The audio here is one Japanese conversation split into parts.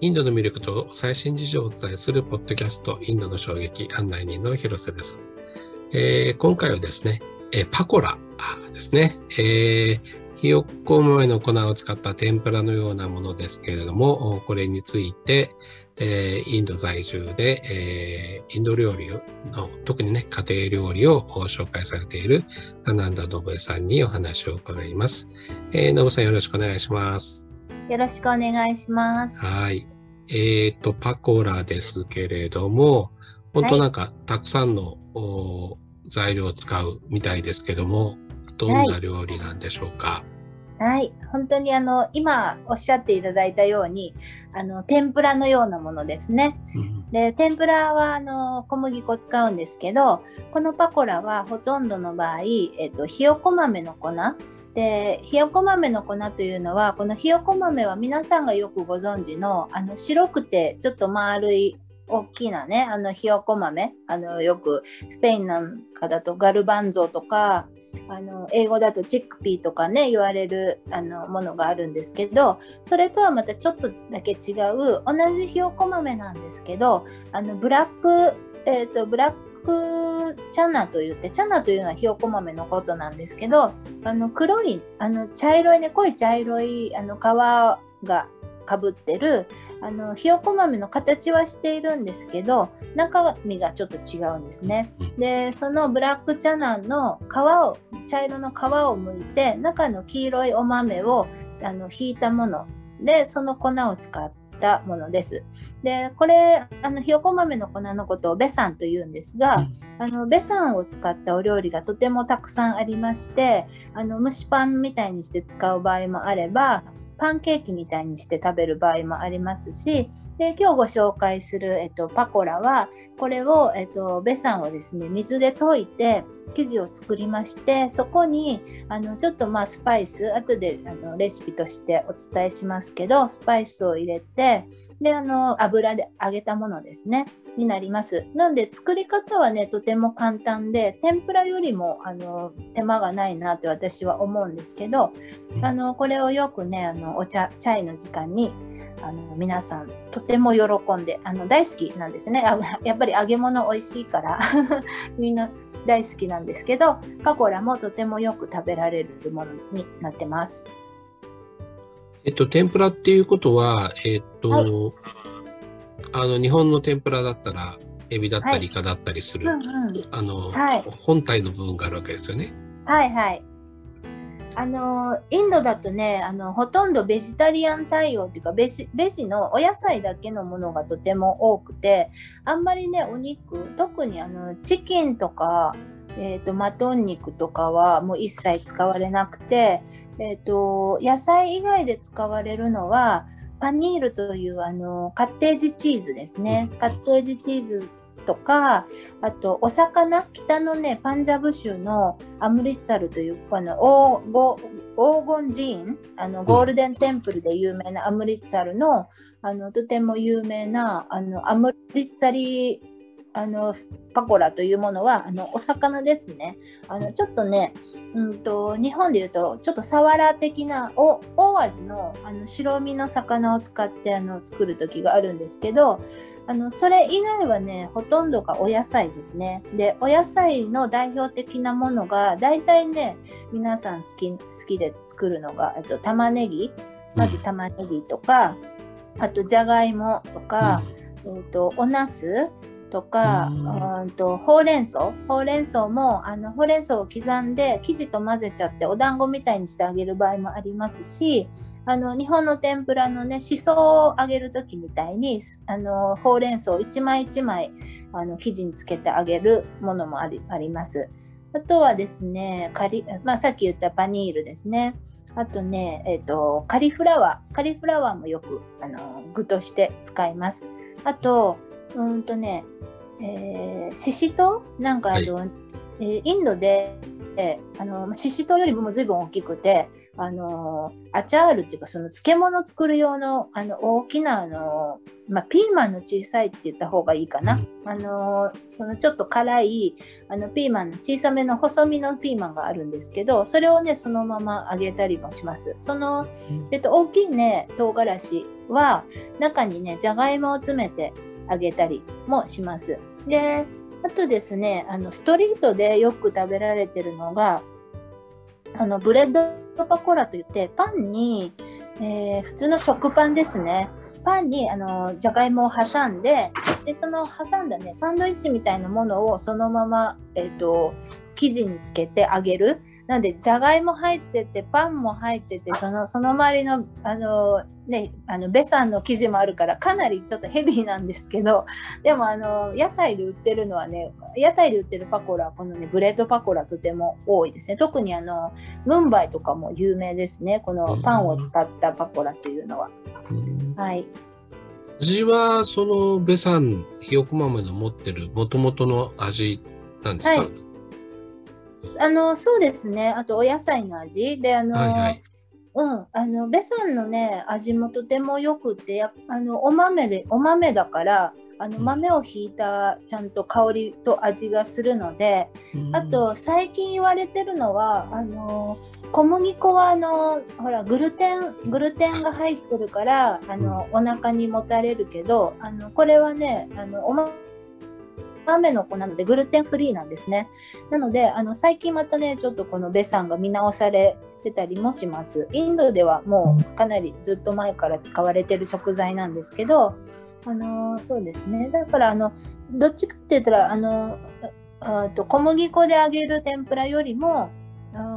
インドの魅力と最新事情をお伝えするポッドキャスト、インドの衝撃案内人の広瀬です。えー、今回はですね、えパコラですね、えー、ひよっこ豆の粉を使った天ぷらのようなものですけれども、これについて、えー、インド在住で、えー、インド料理の、特にね、家庭料理を紹介されているアナンダ・ノブエさんにお話を伺います。えー、ノブさんよろしくお願いします。よろしくお願いします。はい。えっ、ー、と、パコラですけれども、本当なんかたくさんの、はい、材料を使うみたいですけども、どんな料理なんでしょうか？はい、はい、本当にあの今おっしゃっていただいたようにあの天ぷらのようなものですね。うん、で天ぷらはあの小麦粉使うんですけどこのパコラはほとんどの場合、えっと、ひよこ豆の粉でひよこ豆の粉というのはこのひよこ豆は皆さんがよくご存知のあの白くてちょっと丸い大きなねあのひよこ豆。あのよくスペインなんかだとガルバンゾとかあの英語だとチックピーとかね言われるあのものがあるんですけどそれとはまたちょっとだけ違う同じひよこ豆なんですけどあのブラック、えーと、ブラックチャナといってチャナというのはひよこ豆のことなんですけどあの黒いあの茶色いね濃い茶色いあの皮がかぶってるあのひよこ豆の形はしているんですけど中身がちょっと違うんですね。でそのブラックチャナンの皮を茶色の皮を剥いて中の黄色いお豆をあのひいたものでその粉を使ったものです。でこれあのひよこ豆の粉のことをベサンというんですが、うん、あのベサンを使ったお料理がとてもたくさんありましてあの蒸しパンみたいにして使う場合もあればパンケーキみたいにして食べる場合もありますしで今日ご紹介する、えっと、パコラはこれを、えっと、ベサンをですね水で溶いて生地を作りましてそこにあのちょっとまあスパイス後であのレシピとしてお伝えしますけどスパイスを入れてであの油で揚げたものですね。になります。なんで作り方はねとても簡単で天ぷらよりもあの手間がないなと私は思うんですけどあのこれをよくねあのお茶チャイの時間にあの皆さんとても喜んであの大好きなんですねあやっぱり揚げ物美味しいから みんな大好きなんですけどカコラもとてもよく食べられるものになってます。えっと天ぷらっていうことはえっと、はい、あの日本の天ぷらだったらエビだったりイカだったりする、はいうんうん、あの、はい、本体の部分があるわけですよね。はいはい。あのインドだとねあのほとんどベジタリアン対応っていうかベジベジのお野菜だけのものがとても多くてあんまりねお肉特にあのチキンとか、えーと、マトン肉とかはもう一切使われなくて、えーと、野菜以外で使われるのはパニールというあのカッテージチーズですね。カッテージチーズとかあとお魚？北のねパンジャブ州のアムリッツァルというあの黄金寺院？あのゴールデンテンプルで有名なアムリッツァルのあのとても有名なあのアムリッツァリあのパコラというものはあのお魚ですね。あのちょっとね、うんと、日本でいうとちょっとサワラ的なお大味のあの白身の魚を使ってあの作る時があるんですけどあのそれ以外はねほとんどがお野菜ですね。でお野菜の代表的なものが大体ね皆さん好き好きで作るのがと玉ねぎ。まず玉ねぎとか、うん、あとじゃがいもとか、うん、えーと、とおなすとか、うんとほうれん草？ほうれん草もあのほうれん草を刻んで生地と混ぜちゃってお団子みたいにしてあげる場合もありますしあの日本の天ぷらのねしそを揚げる時みたいにあのほうれん草を一枚一枚あの生地につけてあげるものもありあります。あとはですねカリ、まあ、さっき言ったパニールですね。あとね、えーと、カリフラワーカリフラワーもよくあの具として使います。あとうんとね、えー、シシト？なんかあの、はい、えー、インドで、えー、あのシシトよりもずいぶん大きくて、あのアチャールっていうかその漬物作る用のあの大きなあの、まあ、ピーマンの小さいって言った方がいいかな、うん、あのそのちょっと辛いあのピーマンの小さめの細身のピーマンがあるんですけどそれをねそのまま揚げたりもします。その、えっと、大きいね唐辛子は中にねじゃがいもを詰めてあげたりもします。であとですねあのストリートでよく食べられてるのがあのブレッドパコラといってパンに、えー、普通の食パンですねパンにあのじゃがいもを挟んででその挟んだねサンドイッチみたいなものをそのまま、えーと生地につけて揚げるなんでじゃがいも入っててパンも入っててそのその周りのあの、ね、あのベサンの生地もあるからかなりちょっとヘビーなんですけどでもあの屋台で売ってるのはね屋台で売ってるパコラこのねブレッドパコラとても多いですね。特にあのムンバイとかも有名ですね。このパンを使ったパコラというのは。はい。味はそのベサンひよこ豆の持ってるもともとの味なんですか、はいあのそうですね。あとお野菜の味。であの、はいはい、うん、あのベサンのね味もとてもよくてやあのお豆でお豆だからあの豆をひいたちゃんと香りと味がするので、うん、あと最近言われてるのはあの小麦粉はあのほらグルテングルテンが入ってるからあのお腹にもたれるけどあのこれはねあのお豆豆の子なのでグルテンフリーなんですね。なのであの最近またねちょっとこのベサンが見直されてたりもします。インドではもうかなりずっと前から使われてる食材なんですけど、あのそうですねだからあのどっちかって言ったらあのあと小麦粉で揚げる天ぷらよりも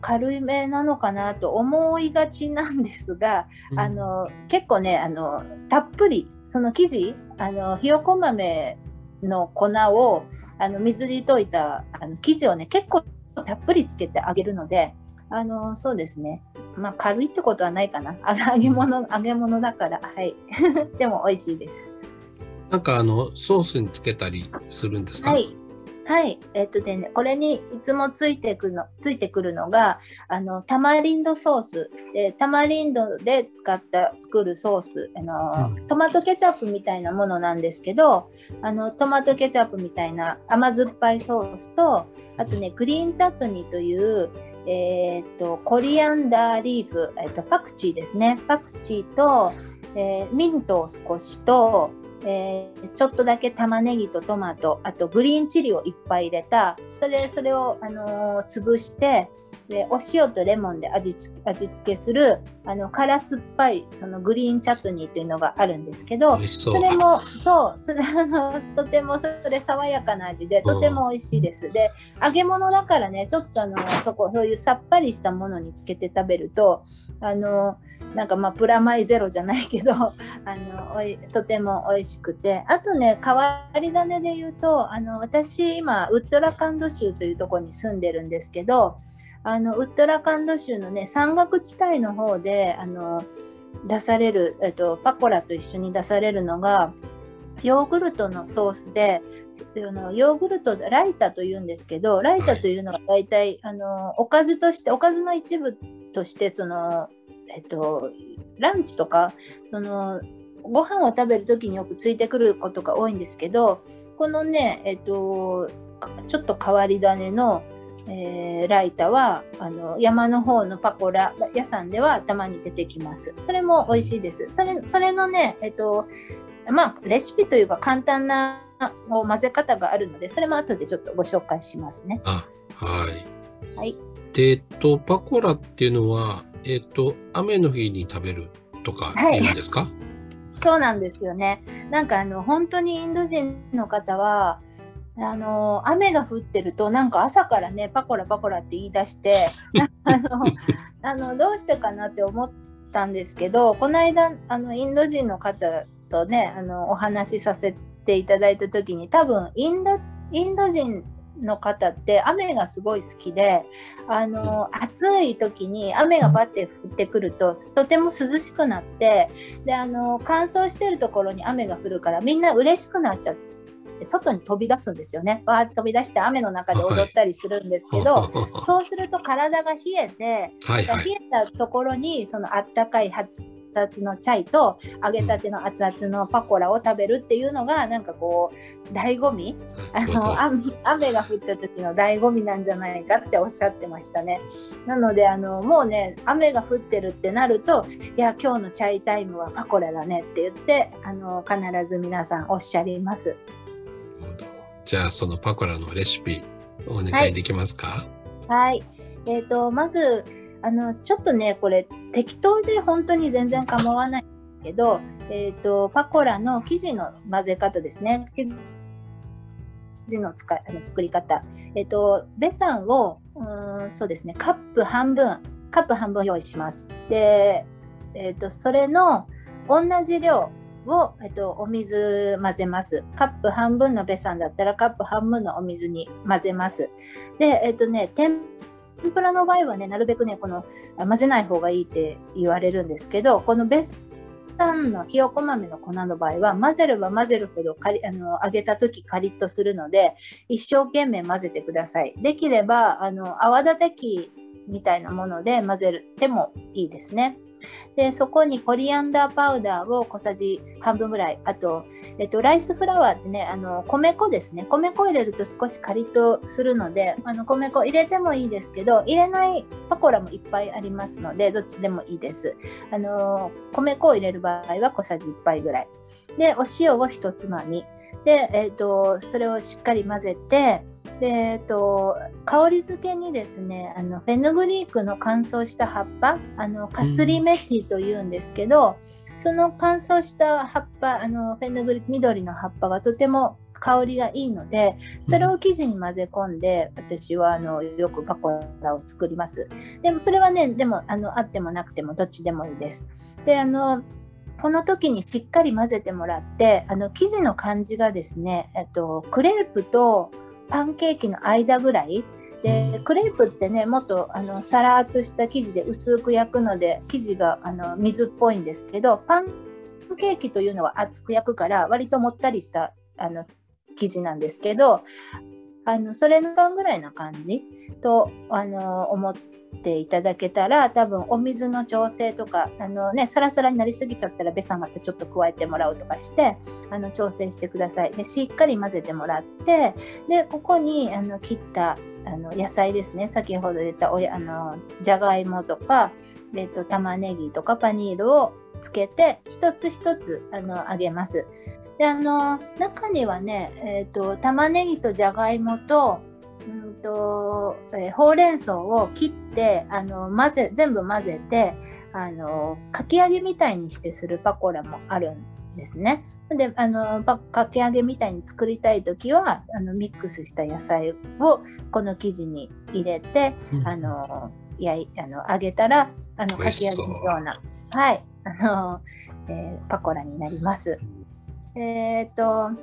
軽いめなのかなと思いがちなんですが、うん、あの結構ねあのたっぷりその生地あのひよこ豆の粉をあの水に溶いたあの生地をね結構たっぷりつけてあげるのであのそうですね。まあ軽いってことはないかな。揚げ物揚げ物だからはい。でも美味しいです。なんかあのソースにつけたりするんですか？はいはい。えっとでね、これにいつもついてくのついてくるのが、あの、タマリンドソース。で、タマリンドで使った作るソース。あの、うん、トマトケチャップみたいなものなんですけど、あの、トマトケチャップみたいな甘酸っぱいソースと、あとね、グリーンチャットニーという、えー、っと、コリアンダーリーフ、えー、っと、パクチーですね。パクチーと、えー、ミントを少しと、えー、ちょっとだけ玉ねぎとトマトあとグリーンチリをいっぱい入れた。それそれを、あのー、潰してでお塩とレモンで味味付けするあの辛酸っぱいそのグリーンチャットニーというのがあるんですけどそれもそうそれ あのとてもそれ爽やかな味でとても美味しいです。で揚げ物だからねちょっとあのそこそういうさっぱりしたものにつけて食べるとあのなんかまあプラマイゼロじゃないけど あのおいとても美味しくて。あとね変わり種で言うとあの私今ウッドラカンド州というとこに住んでるんですけどあのウッドラカンド州のね山岳地帯の方であの出される、えっと、パコラと一緒に出されるのがヨーグルトのソースでヨーグルトライタというんですけどライタというのは大体、あのおかずとしておかずの一部としてそのえっと、ランチとかそのご飯を食べる時によくついてくることが多いんですけどこのね、えっと、ちょっと変わり種の、えー、ライタはあの山の方のパコラ屋さんではたまに出てきます。それも美味しいです。それそれのね、えっとまあ、レシピというか簡単な混ぜ方があるのでそれも後でちょっとご紹介しますね。あはい、はい、で、えっと、パコラっていうのはえっ、ー、と、雨の日に食べるとか言うんですか、はい、そうなんですよね。なんかあの本当にインド人の方はあの雨が降ってるとなんか朝からねパコラパコラって言い出して あのあのどうしてかなって思ったんですけどこの間あのインド人の方とねあのお話しさせていただいた時に多分インドインド人の方って雨がすごい好きであの暑い時に雨がバッて降ってくるととても涼しくなってであの乾燥してるところに雨が降るからみんな嬉しくなっちゃって。外に飛び出すんですよね。わー飛び出して雨の中で踊ったりするんですけど、はい、そうすると体が冷えて、はいはい、冷えたところにそのあったかい々のチャイと揚げたての熱々のパコラを食べるっていうのがなんかこう醍醐味？あの雨が降った時の醍醐味なんじゃないかっておっしゃってましたね。なのであのもうね雨が降ってるってなるといや今日のチャイタイムはパコラだねって言ってあの必ず皆さんおっしゃりますじゃあそのパコラのレシピお願いできますか？はい、はい、えーとまずあのちょっとねこれ適当で本当に全然構わないけど、えーと、パコラの生地の混ぜ方ですね。生地の使いあの作り方、えーと、ベサンをうんそうですねカップ半分カップ半分用意します。で、えーと、それの同じ量を、えっと、お水混ぜます。カップ半分のベサンだったらカップ半分のお水に混ぜます。で、えっとね、天ぷらの場合はね、なるべくね、この混ぜない方がいいって言われるんですけど、このベスタンのひよこ豆の粉の場合は、混ぜれば混ぜるほどカリあの揚げた時カリッとするので、一生懸命混ぜてください。できれば、あの泡立て器みたいなもので混ぜてもいいですね。でそこにコリアンダーパウダーを小さじ半分ぐらい。あと、えっと、ライスフラワーってねあの米粉ですね。米粉入れると少しカリッとするのであの米粉入れてもいいですけど入れないパコラもいっぱいありますのでどっちでもいいです。あの米粉を入れる場合は小さじ1杯ぐらい。でお塩を1つまみ。で、えっと、それをしっかり混ぜてで、えっと、香り付けにですねあのフェヌグリークの乾燥した葉っぱあのカスリメティというんですけど、うん、その乾燥した葉っぱあのフェヌグリ緑の葉っぱがとても香りがいいのでそれを生地に混ぜ込んで、うん、私はあのよくパコラを作ります。でもそれはねでもあのあってもなくてもどっちでもいいです。であのこの時にしっかり混ぜてもらってあの生地の感じがですね、えっと、クレープとパンケーキの間ぐらい。でクレープってねもっとあのさらっとした生地で薄く焼くので生地があの水っぽいんですけどパンケーキというのは厚く焼くから割ともったりしたあの生地なんですけどあのそれの間ぐらいな感じとあの思ってていただけたら多分お水の調整とかあの、ね、サラサラになりすぎちゃったらベサまたちょっと加えてもらうとかしてあの調整してくださいでしっかり混ぜてもらってでここにあの切ったあの野菜ですね先ほど言ったおやあのじゃがいもとか、えっと、玉ねぎとかパニールをつけて一つ一つあの揚げます。であの中にはね、えーと玉ねぎとじゃがいもとうんとえー、ほうれん草を切ってあの混ぜ全部混ぜてあのかき揚げみたいにしてするパコラもあるんですね。であのかき揚げみたいに作りたい時はあのミックスした野菜をこの生地に入れて、うん、あのやいあの揚げたらあのかき揚げのようなはい。あの、えー、パコラになります。えっ、ー、とあ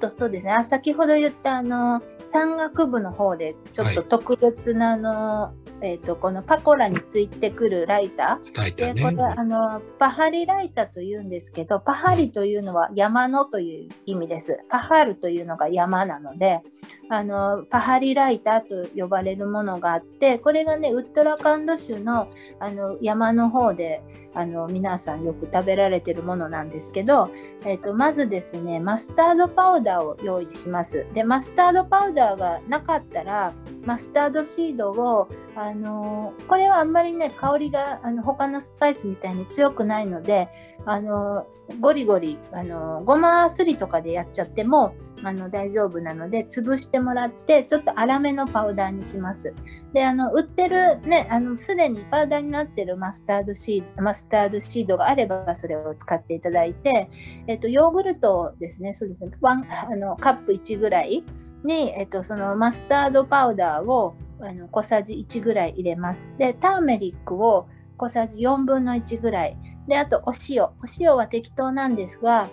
とそうですね。あ先ほど言ったあの山岳部の方でちょっと特別なあの、はい、えーと、このパコラについてくるライターライター、ね、これあのパハリライタというんですけどパハリというのは山のという意味です。パハルというのが山なのであのパハリライタと呼ばれるものがあってこれがねウッドラカンド州のあの山の方であの皆さんよく食べられてるものなんですけど、えーと、まずですねマスタードパウダーを用意します。でマスタードパウダーがなかったらマスタードシードをあのこれはあんまりね香りがあの他のスパイスみたいに強くないのであのゴリゴリあのごますりとかでやっちゃってもあの大丈夫なので潰してもらってちょっと粗めのパウダーにします。であの売ってるねあのすでにパウダーになってるマスタードシードマスタードシードがあればそれを使っていただいて、えっと、ヨーグルトですねそうですねワンあのカップ1ぐらいに、えっと、そのマスタードパウダーをあの小さじ1ぐらい入れます。でターメリックを小さじ4分の1ぐらい。であとお塩。お塩は適当なんですが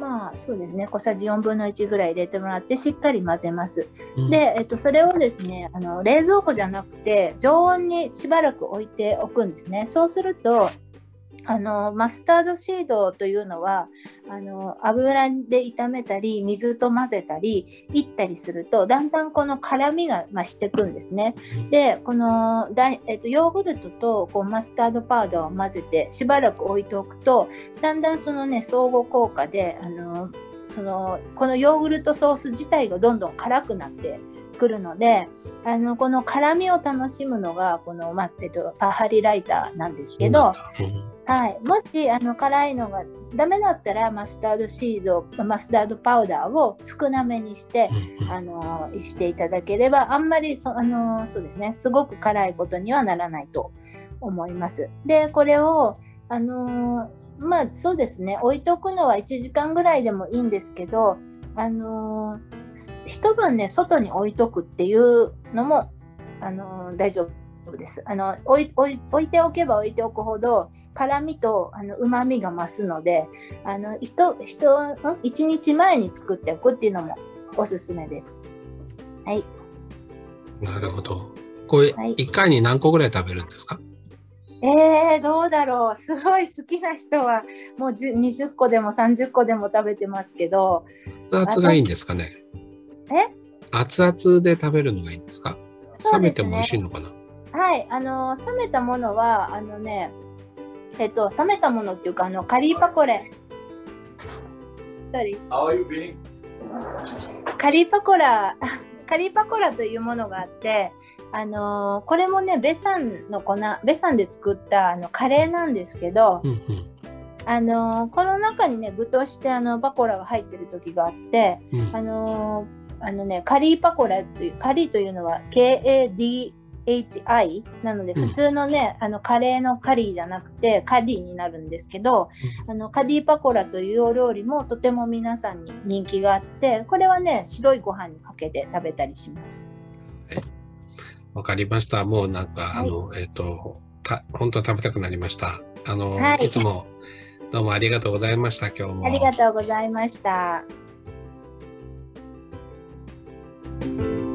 まあそうですね。小さじ4分の1ぐらい入れてもらってしっかり混ぜます。うん、で、えっと、それをですねあの冷蔵庫じゃなくて常温にしばらく置いておくんですね。そうするとあのマスタードシードというのはあの油で炒めたり水と混ぜたりいったりするとだんだんこの辛みが増していくんですね。でこのだ、えっと、ヨーグルトとこうマスタードパウダーを混ぜてしばらく置いておくとだんだんそのね相互効果であのそのこのヨーグルトソース自体がどんどん辛くなってくるのであのこの辛みを楽しむのがこの、まえっと、パハリライターなんですけど、はい、もしあの辛いのがダメだったらマスタードシードマスタードパウダーを少なめにして、あのしていただければあんまりそあのそうですね。すごく辛いことにはならないと思います。でこれをあのまあそうですね。置いとくのは1時間ぐらいでもいいんですけどあの一晩ね外に置いとくっていうのもあの大丈夫です。あの置い置い置いておけば置いておくほど辛みとうまみが増すのであの1日前に作っておくっていうのもおすすめです。はい、なるほど。これ、はい、1回に何個ぐらい食べるんですか？えー、どうだろう。すごい好きな人はもう20個でも30個でも食べてますけど熱々がいいんですかねえ熱々で食べるのがいいんですか、ね、冷めても美味しいのかな？はいあの冷めたものはあのねえっと冷めたものっていうかあのカリーパコレ。Sorry カリーパコラ カリーパコラというものがあってあのこれもねベサンの粉ベサンで作ったあのカレーなんですけど、うんうん、あのこの中にね具としてあのバコラが入ってる時があって、うん、あのあのねカリーパコラというカリーというのは KAD HI なので普通のね、うん、あのカレーのカリーじゃなくてカリーになるんですけど、うん、あのカディパコラというお料理もとても皆さんに人気があってこれはね白いご飯にかけて食べたりします。わかりました。もうなんか、はい、あのえっ、ー、とた本当食べたくなりました。あの、はい、いつもどうもありがとうございました。今日もありがとうございました。Bye.